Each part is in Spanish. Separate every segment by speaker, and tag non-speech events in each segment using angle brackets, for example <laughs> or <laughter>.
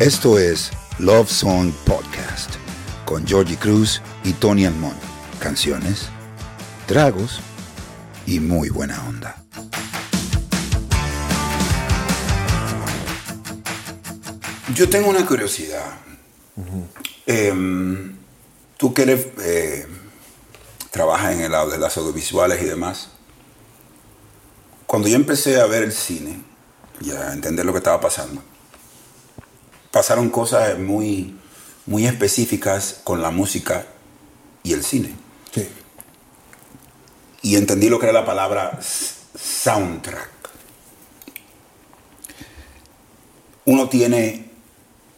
Speaker 1: Esto es Love Song Podcast con Georgie Cruz y Tony Almond. Canciones, tragos y muy buena onda. Yo tengo una curiosidad. Em, tú que eres, eh, trabajas en el lado de las audiovisuales y demás. Cuando yo empecé a ver el cine y a entender lo que estaba pasando, pasaron cosas muy, muy específicas con la música y el cine.
Speaker 2: Sí.
Speaker 1: Y entendí lo que era la palabra soundtrack. Uno tiene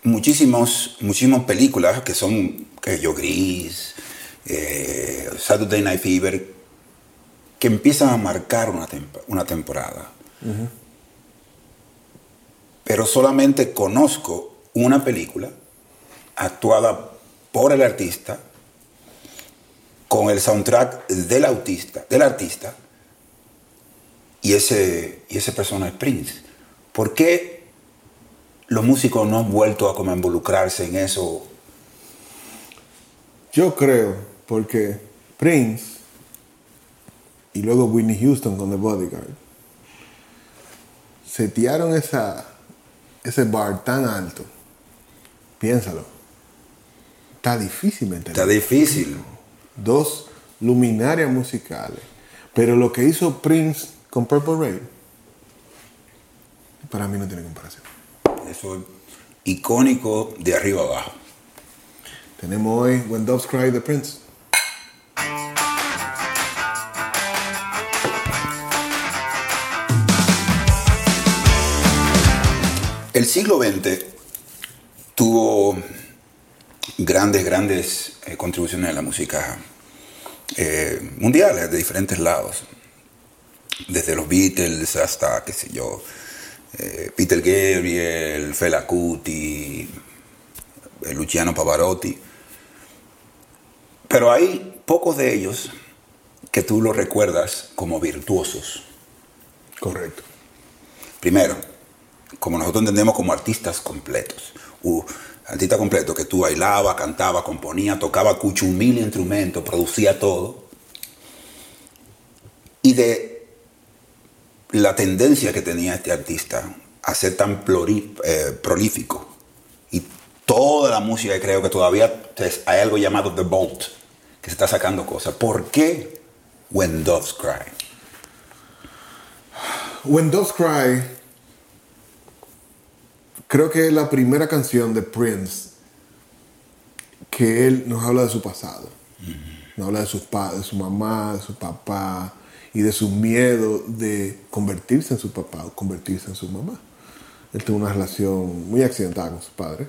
Speaker 1: muchísimos, muchísimas películas que son, que yo, Gris, eh, Saturday Night Fever, que empiezan a marcar una, temp- una temporada. Pero solamente conozco una película actuada por el artista con el soundtrack del autista, del artista, y ese, y ese persona es Prince. ¿Por qué los músicos no han vuelto a como involucrarse en eso?
Speaker 2: Yo creo, porque Prince y luego Whitney Houston con The Bodyguard setearon esa, ese bar tan alto. Piénsalo. Está difícil mantener.
Speaker 1: Está difícil.
Speaker 2: Dos luminarias musicales. Pero lo que hizo Prince con Purple Rain, para mí no tiene comparación.
Speaker 1: Eso es icónico de arriba abajo.
Speaker 2: Tenemos hoy When Doves Cry de Prince.
Speaker 1: El siglo XX tuvo grandes, grandes eh, contribuciones a la música eh, mundial, de diferentes lados. Desde los Beatles hasta, qué sé yo, eh, Peter Gabriel, Fela Kuti, eh, Luciano Pavarotti. Pero hay pocos de ellos que tú los recuerdas como virtuosos.
Speaker 2: Correcto.
Speaker 1: Primero, como nosotros entendemos como artistas completos. Uh, artista completo que tú bailaba, cantaba, componía, tocaba cucho un mil instrumentos, producía todo. Y de la tendencia que tenía este artista a ser tan pluri- eh, prolífico. Y toda la música, creo que todavía hay algo llamado The Bolt, que se está sacando cosas. ¿Por qué When Doves Cry?
Speaker 2: When Doves Cry, creo que es la primera canción de Prince que él nos habla de su pasado. Nos habla de sus de su mamá, de su papá y de su miedo de convertirse en su papá o convertirse en su mamá. Él tuvo una relación muy accidentada con sus padres.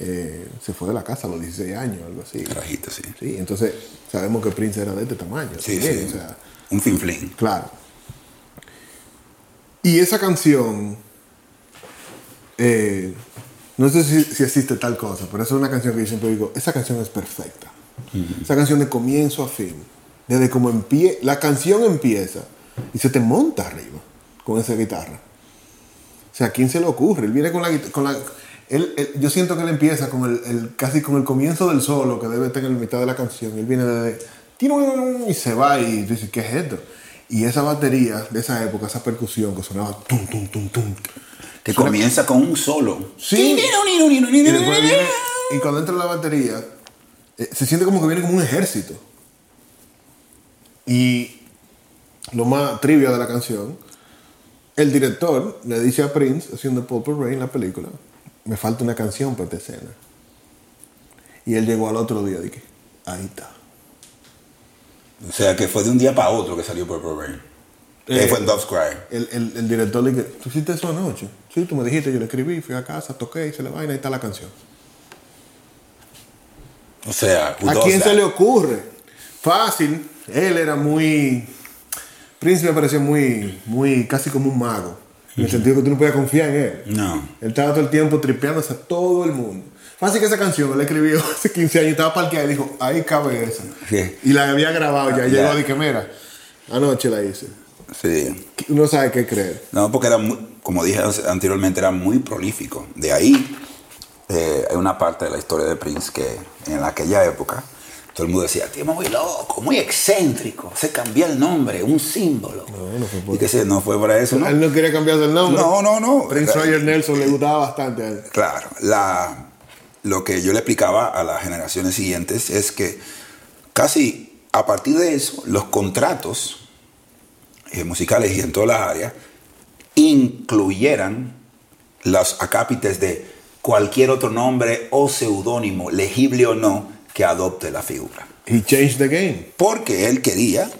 Speaker 2: Eh, se fue de la casa a los 16 años, algo así.
Speaker 1: Carajito, sí.
Speaker 2: Sí, entonces sabemos que Prince era de este tamaño.
Speaker 1: Sí,
Speaker 2: también,
Speaker 1: sí.
Speaker 2: o sea,
Speaker 1: Un finflín.
Speaker 2: Claro. Y esa canción, eh, no sé si, si existe tal cosa, pero esa es una canción que yo siempre digo, esa canción es perfecta. Esa canción de comienzo a fin, desde como empieza, la canción empieza y se te monta arriba con esa guitarra. O sea, ¿a quién se le ocurre? Él viene con la guitarra, con la... él- él- yo siento que él empieza con el, el- casi con el comienzo del solo que debe tener en mitad de la canción. Él viene de y se va y tú dices, ¿qué es esto? Y esa batería de esa época, esa percusión que sonaba tum, tum, tum, tum.
Speaker 1: Que comienza con un solo.
Speaker 2: Sí. Y, después viene- y cuando entra la batería, eh, se siente como que viene como un ejército. Y lo más trivia de la canción, el director le dice a Prince, haciendo Purple Rain, la película, me falta una canción para esta escena. Y él llegó al otro día y dije, ahí está.
Speaker 1: O sea, que fue de un día para otro que salió Purple Rain.
Speaker 2: Eh,
Speaker 1: fue en Dove's Cry.
Speaker 2: El, el- el director le dice, ¿tú hiciste eso anoche? Sí, tú me dijiste, yo le escribí, fui a casa, toqué, hice la vaina, ahí está la canción.
Speaker 1: O sea,
Speaker 2: ¿A quién se
Speaker 1: that?
Speaker 2: le ocurre? Fácil. Él era muy. Prince me parecía muy, muy, casi como un mago. En el sentido que tú no podías confiar en él.
Speaker 1: No.
Speaker 2: Él estaba todo el tiempo tripeándose a todo el mundo. Fácil que esa canción la escribió hace 15 años, estaba parqueada y dijo, ahí cabe esa.
Speaker 1: Sí.
Speaker 2: Y la había grabado ya. Llegó y dije, mira, anoche la hice.
Speaker 1: Sí.
Speaker 2: Uno sabe qué creer.
Speaker 1: No, porque era muy, como dije anteriormente, era muy prolífico. De ahí eh, hay una parte de la historia de Prince que en aquella época todo el mundo decía, tío, muy loco, muy excéntrico, se cambió el nombre, un símbolo.
Speaker 2: No, no fue por
Speaker 1: y que se, no fue para eso, ¿no?
Speaker 2: Él no quería cambiarse el nombre.
Speaker 1: No, no, no.
Speaker 2: Prince Roger Nelson le gustaba bastante a él.
Speaker 1: Claro, la, lo que yo le explicaba a las generaciones siguientes es que casi a partir de eso, los contratos eh, musicales y en todas las áreas incluyeran los acápites de cualquier otro nombre o seudónimo, legible o no, que adopte la figura.
Speaker 2: He changed the game.
Speaker 1: Porque él quería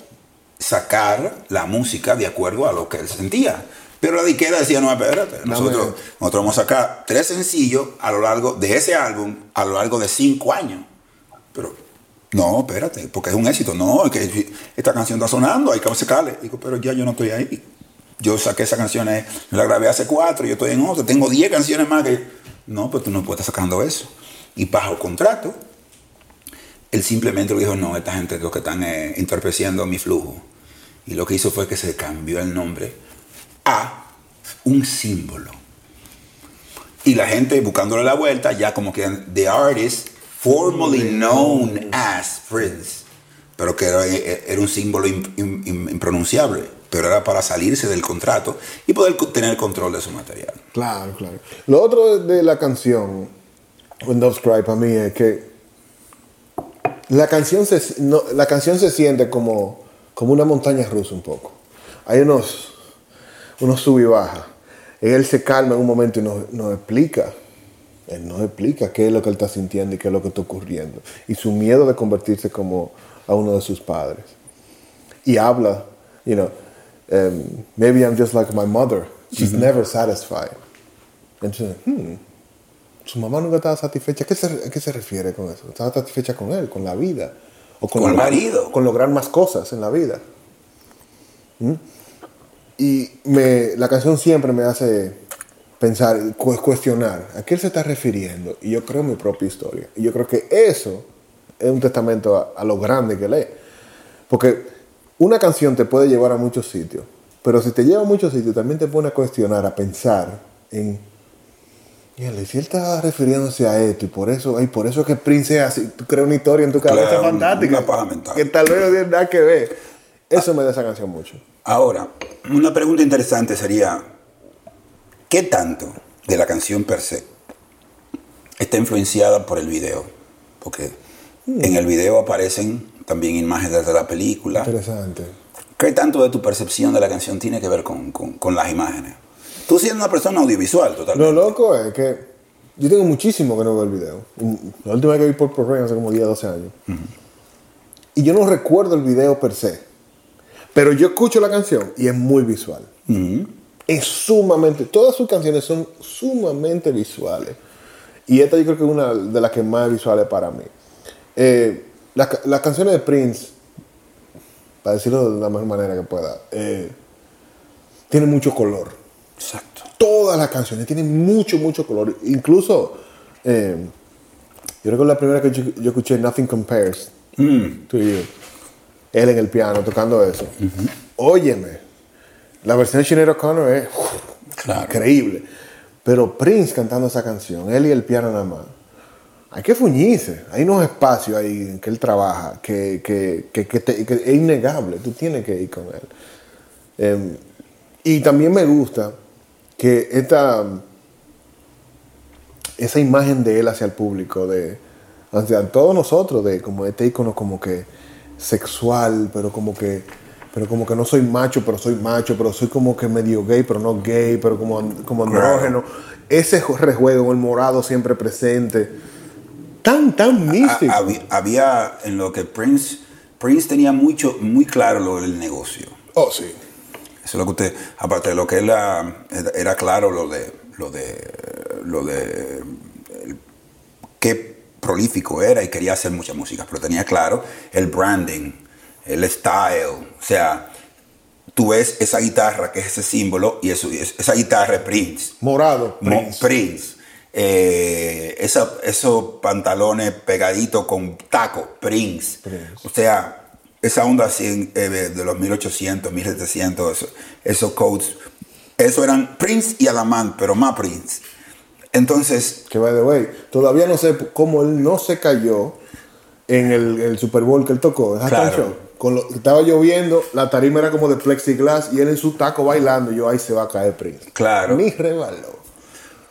Speaker 1: sacar la música de acuerdo a lo que él sentía. Pero la disquera decía, no, espérate, nosotros, nosotros vamos a sacar tres sencillos a lo largo de ese álbum, a lo largo de cinco años. Pero, no, espérate, porque es un éxito. No, es que esta canción está sonando, hay que sacarle. Digo, pero ya yo no estoy ahí. Yo saqué esa canción, eh, yo la grabé hace cuatro, yo estoy en otra, tengo diez canciones más que... No, pues tú no puedes estar sacando eso. Y bajo contrato, él simplemente le dijo, no, esta gente es lo que están eh, entorpeciendo mi flujo. Y lo que hizo fue que se cambió el nombre a un símbolo. Y la gente buscándole la vuelta, ya como que the artist formerly known as Prince. Pero que era, era un símbolo im- im- im- impronunciable. Pero era para salirse del contrato y poder tener control de su material.
Speaker 2: Claro, claro. Lo otro de la canción, When Doves Cry, para mí es que la canción se, no, la canción se siente como, como una montaña rusa un poco. Hay unos, unos sub y baja. Él se calma en un momento y nos, nos explica. Él nos explica qué es lo que él está sintiendo y qué es lo que está ocurriendo. Y su miedo de convertirse como a uno de sus padres. Y habla, you know, um, maybe I'm just like my mother. She's never satisfied. Entonces, hmm, su mamá nunca estaba satisfecha. ¿Qué se, ¿A qué se refiere con eso? Estaba satisfecha con él, con la vida. O
Speaker 1: Con el marido.
Speaker 2: Con lograr más cosas en la vida. ¿Mm? Y me, la canción siempre me hace pensar, cu- cuestionar a qué él se está refiriendo. Y yo creo mi propia historia. Y yo creo que eso es un testamento a, a lo grande que él es. Porque una canción te puede llevar a muchos sitios. Pero si te lleva a muchos sitios, también te pone a cuestionar, a pensar en y si él está refiriéndose a esto y por eso, ay, por eso es que Prince es así, tú creas una historia en tu cabeza
Speaker 1: Claro,
Speaker 2: fantástica.
Speaker 1: una paja mental.
Speaker 2: Que tal vez no tiene nada que ver. Eso me da esa canción mucho.
Speaker 1: Ahora, una pregunta interesante sería, ¿qué tanto de la canción per se está influenciada por el video? Porque en el video aparecen también imágenes de la película.
Speaker 2: Interesante.
Speaker 1: ¿Qué tanto de tu percepción de la canción tiene que ver con, con- con las imágenes? Tú siendo una persona audiovisual
Speaker 2: Lo
Speaker 1: totalmente.
Speaker 2: loco es que yo tengo muchísimo que no veo el video. La última vez que vi por Rain hace como 10, 12 años. Y yo no recuerdo el video per se. Pero yo escucho la canción y es muy visual.
Speaker 1: Ujú.
Speaker 2: Es sumamente, todas sus canciones son sumamente visuales. Y esta yo creo que es una de las que más visuales para mí. Eh, las, ca- las canciones de Prince, para decirlo de la mejor manera que pueda, eh, tienen mucho color.
Speaker 1: Exacto.
Speaker 2: Todas las canciones tienen mucho, mucho color. Incluso, eh, yo recuerdo la primera que yo, yo escuché, Nothing Compares
Speaker 1: Mm.
Speaker 2: to You. Él en el piano tocando eso. Óyeme, la versión de Sinead O'Connor es
Speaker 1: Claro.
Speaker 2: increíble. Pero Prince cantando esa canción, él y el piano nada más. Hay que fuñirse. Hay unos espacios ahí en que él trabaja que, que, que, que te- es innegable. Tú tienes que ir con él. Eh, y también me gusta que esta, esa imagen de él hacia el público, de hacia todos nosotros, de como este icono como que sexual, pero como que pero como que no soy macho, pero soy macho, pero soy como que medio gay, pero no gay, pero como, como andrógeno. Ese rejuego, el morado siempre presente. Tan, tan místico.
Speaker 1: Ha- había, había en lo que Prince, Prince tenía mucho, muy claro lo del negocio.
Speaker 2: oh, sí.
Speaker 1: Eso es lo que usted, aparte de lo que ah, era, era claro lo de, lo de, lo de el- qué prolífico era y quería hacer mucha música, pero tenía claro el branding, el style, o sea, tú ves esa guitarra que es ese símbolo y eso, esa guitarra es Prince.
Speaker 2: Morado.
Speaker 1: Mo-
Speaker 2: Prince.
Speaker 1: Prince. Eh, esa- esos pantalones pegaditos con taco, Prince.
Speaker 2: Prince.
Speaker 1: O sea, esa onda así eh, de los 1800, 1700, eso- esos codes, eso eran Prince y Adamant, pero más Prince. Entonces,
Speaker 2: Que by the way, todavía no sé cómo él no se cayó en el, el Super Bowl que él tocó, en
Speaker 1: Claro.
Speaker 2: Show. Con lo, estaba lloviendo, la tarima era como de plexiglass y él en su taco bailando. Yo ahí se va a caer Prince.
Speaker 1: Claro.
Speaker 2: Ni rebaló.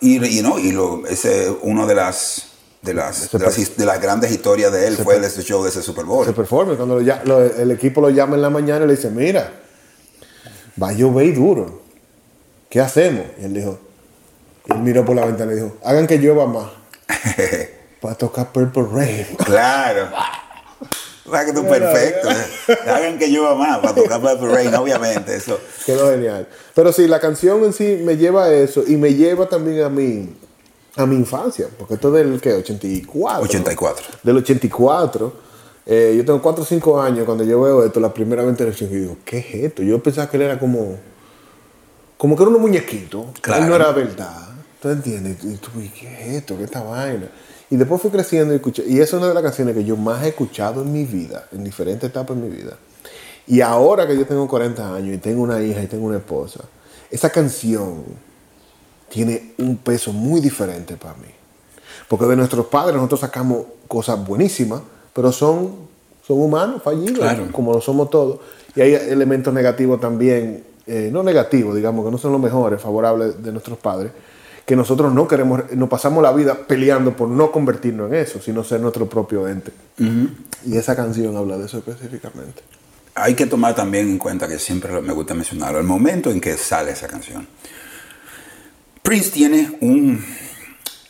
Speaker 1: y, y no, y lo, ese uno de las de las, de las, his- de las grandes historias de él fue el show de ese Super Bowl.
Speaker 2: Se performe. Cuando lo ya- lo- el equipo lo llama en la mañana y le dice, mira, va a llover duro. ¿Qué hacemos? Y él dijo, él miró por la ventana y dijo, hagan que llueva más. <laughs> Para tocar Purple Rain.
Speaker 1: claro. O sea que tú perfecto. ¿eh? <laughs> Hagan que llueva más para tocar Purple Rain, obviamente. Eso.
Speaker 2: Quedó genial. Pero sí, la canción en sí me lleva a eso y me lleva también a mi, a mi infancia, porque esto es del ¿qué? 84.
Speaker 1: 84.
Speaker 2: Del 84. Eh, yo tengo 4 o 5 años cuando yo veo esto, la primera vez en y digo, ¿qué es esto? Yo pensaba que él era como, como que era un muñequito.
Speaker 1: Claro.
Speaker 2: Él no era verdad. ¿Tú entiendes? Y tú, ¿y ¿qué es esto? ¿Qué es esta vaina? Y después fui creciendo y escuché. Y esa es una de las canciones que yo más he escuchado en mi vida, en diferentes etapas de mi vida. Y ahora que yo tengo 40 años y tengo una hija y tengo una esposa, esa canción tiene un peso muy diferente para mí. Porque de nuestros padres nosotros sacamos cosas buenísimas, pero son, son humanos, fallidos,
Speaker 1: Claro.
Speaker 2: como lo somos todos. Y hay elementos negativos también, eh, no negativos, digamos, que no son los mejores, favorables de nuestros padres, que nosotros no queremos, nos pasamos la vida peleando por no convertirnos en eso, sino ser nuestro propio ente. Y esa canción habla de eso específicamente.
Speaker 1: Hay que tomar también en cuenta que siempre me gusta mencionarlo, el momento en que sale esa canción. Prince tiene un,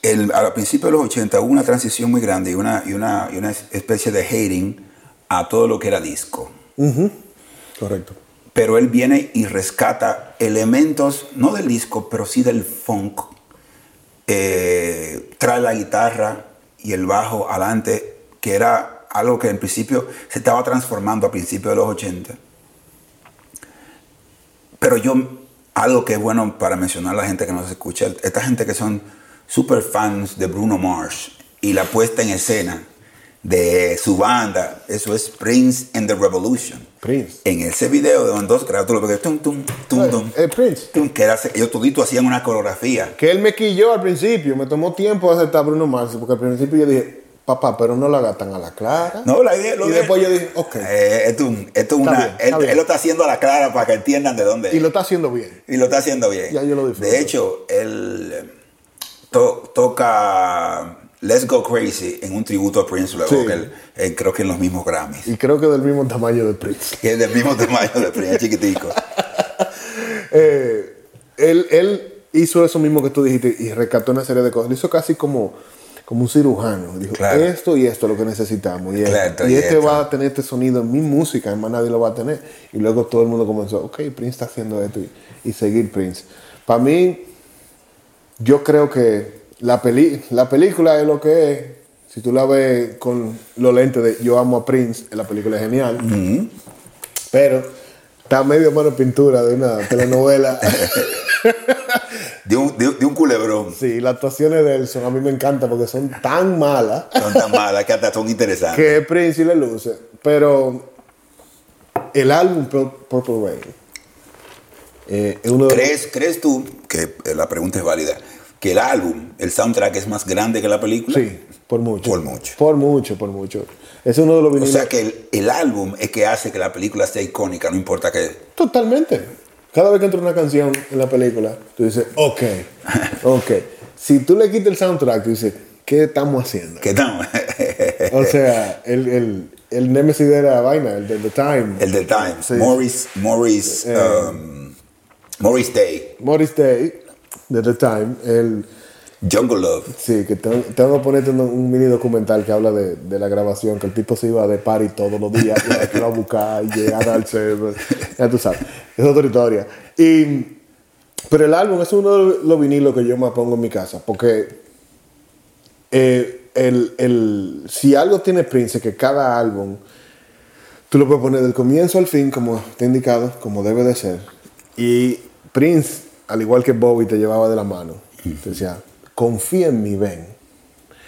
Speaker 1: el, al principio de los 80 hubo una transición muy grande y una, y una, y una especie de hating a todo lo que era disco.
Speaker 2: Correcto.
Speaker 1: Pero él viene y rescata elementos, no del disco, pero sí del funk. Eh, trae la guitarra y el bajo adelante, que era algo que en principio se estaba transformando a principios de los 80. Pero yo, algo que es bueno para mencionar a la gente que nos escucha, esta gente que son super fans de Bruno Mars y la puesta en escena de su banda, eso es Prince and the Revolution.
Speaker 2: Prince.
Speaker 1: En ese video de los dos tú lo ves, tum, tum, tum, tum,
Speaker 2: Eh, Prince.
Speaker 1: tum, que era- ellos toditos hacían una coreografía.
Speaker 2: Que él me quilló al principio, me tomó tiempo aceptar Bruno Mars, porque al principio yo dije, papá, pero no lo haga tan a la clara.
Speaker 1: No, la idea lo
Speaker 2: y
Speaker 1: de-
Speaker 2: después yo dije, ok.
Speaker 1: Eh, esto, esto una,
Speaker 2: bien,
Speaker 1: él, lo está haciendo a la clara para que entiendan de dónde
Speaker 2: Y
Speaker 1: es.
Speaker 2: lo está haciendo bien.
Speaker 1: Y lo está haciendo bien.
Speaker 2: Ya yo lo disfruto.
Speaker 1: De hecho, él to- toca Let's Go Crazy en un tributo a Prince luego,
Speaker 2: Sí.
Speaker 1: que eh, creo que en los mismos Grammys.
Speaker 2: Y creo que del mismo tamaño de Prince. <laughs>
Speaker 1: Que es del mismo tamaño de Prince, chiquitico. <laughs>
Speaker 2: Eh, él, él hizo eso mismo que tú dijiste y rescató una serie de cosas. Lo hizo casi como, como un cirujano. Dijo,
Speaker 1: Claro.
Speaker 2: esto y esto es lo que necesitamos. Y,
Speaker 1: Claro,
Speaker 2: esto. y
Speaker 1: y
Speaker 2: este
Speaker 1: esto.
Speaker 2: va a tener este sonido en mi música, además nadie lo va a tener. Y luego todo el mundo comenzó, ok, Prince está haciendo esto y, y seguir Prince. Para mí, yo creo que la, peli la película es lo que es. Si tú la ves con los lentes de yo amo a Prince, la película es genial. Pero está medio mano pintura de una telenovela.
Speaker 1: De un, de, de un culebrón.
Speaker 2: sí, las actuaciones de él son, a mí me encantan porque son tan malas
Speaker 1: Son tan malas que hasta son interesantes.
Speaker 2: que Prince sí le luce. Pero el álbum Pur- Purple Rain eh, es uno de
Speaker 1: ¿Crees, ¿Crees tú, que eh, la pregunta es válida, que el álbum, el soundtrack es más grande que la película?
Speaker 2: Sí, por mucho.
Speaker 1: Por mucho.
Speaker 2: Por mucho, por mucho. Es uno de los
Speaker 1: O
Speaker 2: vinilos.
Speaker 1: sea que el, el álbum es que hace que la película sea icónica, no importa que...
Speaker 2: Totalmente. Cada vez que entra una canción en la película, tú dices, ok, <laughs> ok. Si tú le quitas el soundtrack, tú dices, ¿qué estamos haciendo?
Speaker 1: que no. <laughs>
Speaker 2: O sea, el, el, el Nemesis de la vaina, el de The Time.
Speaker 1: el del Times,
Speaker 2: Sí.
Speaker 1: Morris, Morris,
Speaker 2: Eh.
Speaker 1: um, Morris Day,
Speaker 2: Morris Day, de The Time. El,
Speaker 1: Jungle Love.
Speaker 2: sí, que tengo, tengo que ponerte un, un mini documental que habla de, de la grabación, que el tipo se iba de party todos los días, ir a buscar y llegar al server. Ya tú sabes, es otra historia. Y, pero el álbum es uno de los vinilos que yo más pongo en mi casa, porque eh, el, el, si algo tiene Prince, es que cada álbum tú lo puedes poner del comienzo al fin, como está indicado, como debe de ser. Y Prince, al igual que Bobby, te llevaba de la mano. Te decía, confía en mí, ven.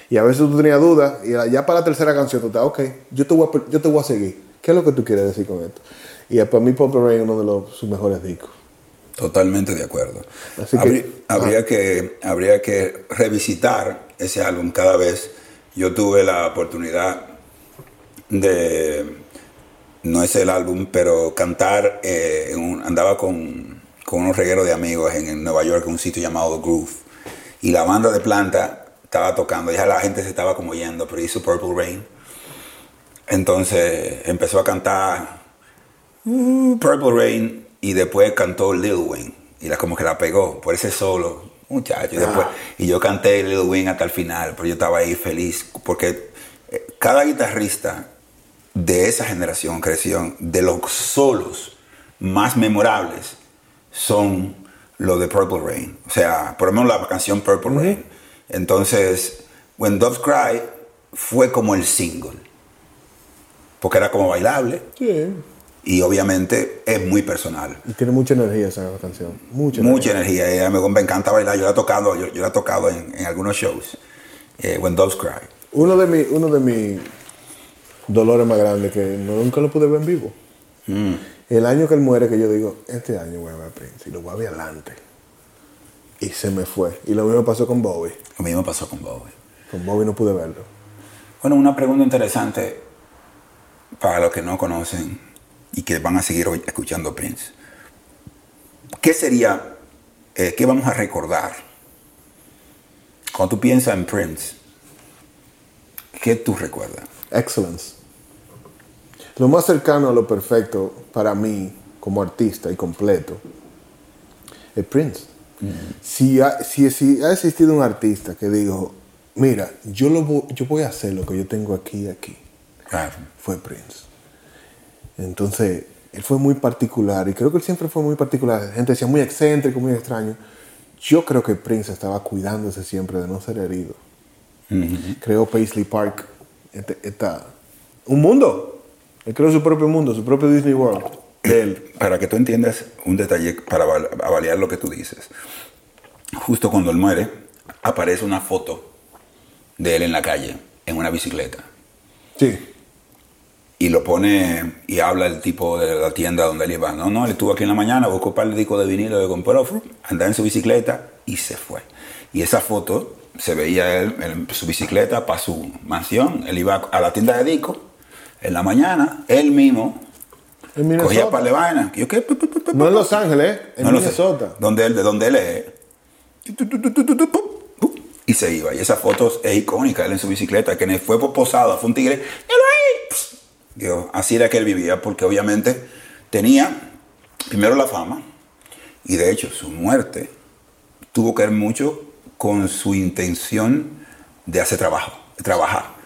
Speaker 2: Y a veces tú tenías dudas, y ya para la tercera canción tú estás, ok, yo te voy a, yo te voy a seguir. ¿Qué es lo que tú quieres decir con esto? Y para mí Purple Rain es uno de los, sus mejores discos.
Speaker 1: Totalmente de acuerdo.
Speaker 2: Así que-
Speaker 1: Habría, habría que, habría que revisitar ese álbum cada vez. Yo tuve la oportunidad de, no es el álbum, pero cantar, eh, en un- andaba con, con unos regueros de amigos en, Nueva York, en un sitio llamado The Groove. Y la banda de planta estaba tocando, ya la gente se estaba como yendo, pero hizo Purple Rain. Entonces empezó a cantar uh, Purple Rain y después cantó Lil Wayne. Y la, como que la pegó por ese solo, muchacho. Y, después, y yo canté Lil Wayne hasta el final, pero yo estaba ahí feliz porque eh, cada guitarrista de esa generación creció, de los solos más memorables son los de Purple Rain. O sea, por lo menos la canción Purple Rain. Entonces, When Doves Cry fue como el single. Porque era como bailable y obviamente es muy personal.
Speaker 2: Y tiene mucha energía esa canción. Mucha,
Speaker 1: Mucha energía. Ella me, me encanta bailar. Yo la he tocado, yo, yo la he tocado en, en algunos shows. Eh, When Doves Cry.
Speaker 2: Uno de mis uno de mis dolores más grandes que nunca lo pude ver en vivo.
Speaker 1: Mm.
Speaker 2: El año que él muere, que yo digo, este año voy a ver a Prince y lo voy a ver adelante. Y se me fue. Y lo mismo pasó con Bowie.
Speaker 1: Lo mismo pasó con Bowie.
Speaker 2: Con Bowie no pude verlo.
Speaker 1: Bueno, una pregunta interesante para los que no conocen y que van a seguir escuchando Prince. ¿Qué sería, eh, qué vamos a recordar? Cuando tú piensas en Prince, ¿qué tú recuerdas?
Speaker 2: Excellence. Lo más cercano a lo perfecto para mí, como artista y completo, es Prince. Si, ha, si, si ha existido un artista que dijo, mira, yo, lo, yo voy a hacer lo que yo tengo aquí y aquí,
Speaker 1: Claro.
Speaker 2: fue Prince. Entonces, él fue muy particular y creo que él siempre fue muy particular. La gente decía muy excéntrico, muy extraño. Yo creo que Prince estaba cuidándose siempre de no ser herido. Creó Paisley Park, esta- un mundo. Él creó su propio mundo, su propio Disney World. De él.
Speaker 1: Para que tú entiendas un detalle para val- avaliar lo que tú dices. Justo cuando él muere, aparece una foto de él en la calle, en una bicicleta.
Speaker 2: Sí.
Speaker 1: Y lo pone y habla el tipo de la tienda donde él iba. No, no, él estuvo aquí en la mañana, buscó un par de discos de vinilo de compró, andaba en su bicicleta y se fue. Y esa foto se veía él en su bicicleta para su mansión. Él iba a la tienda de discos en la mañana, él mismo
Speaker 2: En
Speaker 1: cogía par de vainas.
Speaker 2: No en. Los Ángeles, en
Speaker 1: No.
Speaker 2: Minnesota.
Speaker 1: Donde él, de donde él es. Y se iba. Y esa foto es icónica, él en su bicicleta, que fue posado, fue un tigre. Digo, así era que él vivía, porque obviamente tenía primero la fama, y de hecho su muerte tuvo que ver mucho con su intención de hacer trabajo, de trabajar.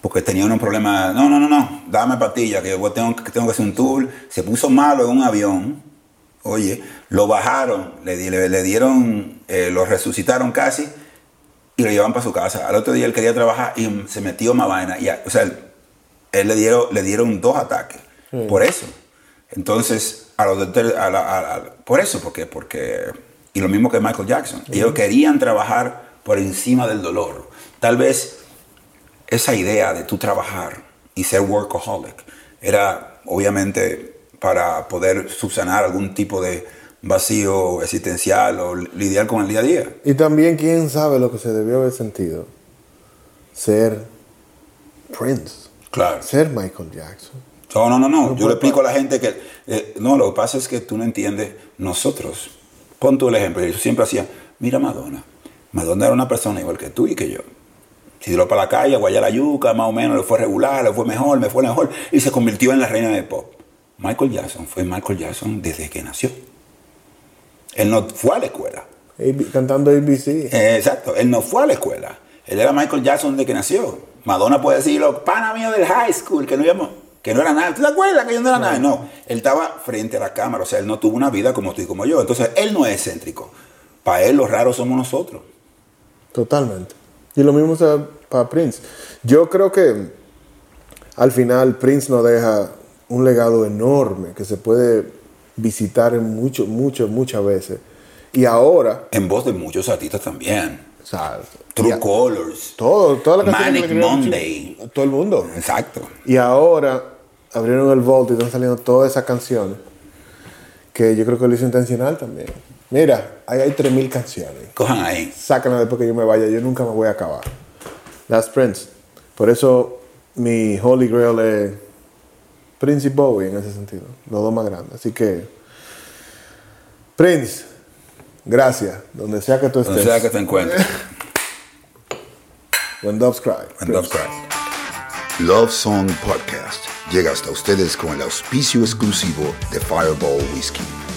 Speaker 1: Porque tenía unos problemas, no, no, no, no, dame pastilla, que yo tengo, que tengo que hacer un tour. Se puso malo en un avión, oye, lo bajaron, le, di- le, le dieron, eh, lo resucitaron casi y lo llevaban para su casa. Al otro día él quería trabajar y se metió más vaina. Y, o sea, él, él le, dieron, le dieron dos ataques por eso. Entonces, a los doctores, a la- a la- por eso, porque, porque, y lo mismo que Michael Jackson, ellos querían trabajar por encima del dolor. Tal vez esa idea de tú trabajar y ser workaholic era obviamente para poder subsanar algún tipo de vacío existencial o lidiar con el día a día.
Speaker 2: Y también, quién sabe lo que se debió haber sentido ser Prince,
Speaker 1: Claro.
Speaker 2: ser Michael Jackson.
Speaker 1: No, no, no, no. Yo le explico a la gente que eh, no, lo que pasa es que tú no entiendes. Nosotros, pon tú el ejemplo. Yo siempre hacía, mira Madonna. Madonna era una persona igual que tú y que yo. Se tiró para la calle, guayar la yuca, más o menos, le fue regular, le fue mejor, me fue mejor, y se convirtió en la reina del pop. Michael Jackson fue Michael Jackson desde que nació. Él no fue a la escuela.
Speaker 2: Cantando ABC.
Speaker 1: Eh, exacto, él no fue a la escuela. Él era Michael Jackson desde que nació. Madonna puede decirlo, pana mío del high school, que no, íbamos- que no era nada. ¿Tú te acuerdas que yo no era nada? No, él estaba frente a la cámara, o sea, él no tuvo una vida como tú y como yo. Entonces, él no es excéntrico. Para él, los raros somos nosotros.
Speaker 2: Totalmente. Y lo mismo para Prince. Yo creo que al final Prince nos deja un legado enorme que se puede visitar en mucho, mucho, muchas veces. Y ahora,
Speaker 1: En voz de muchos artistas también. True Colors.
Speaker 2: todo, toda la
Speaker 1: Manic Monday.
Speaker 2: mucho- todo el mundo.
Speaker 1: Exacto.
Speaker 2: Y ahora abrieron el vault y están saliendo todas esas canciones que yo creo que lo hizo intencional también. Mira, ahí hay 3.000 canciones.
Speaker 3: Cojan ahí.
Speaker 2: Sácanla después que yo me vaya, yo nunca me voy a acabar. Last Prince. Por eso mi Holy Grail es Prince y Bowie en ese sentido. Los dos más grandes. Así que, Prince, gracias. Donde sea que tú estés.
Speaker 3: Donde sea que te encuentres.
Speaker 2: When Doves Cry.
Speaker 3: And Doves Cry.
Speaker 1: Love Song Podcast llega hasta ustedes con el auspicio exclusivo de Fireball Whiskey.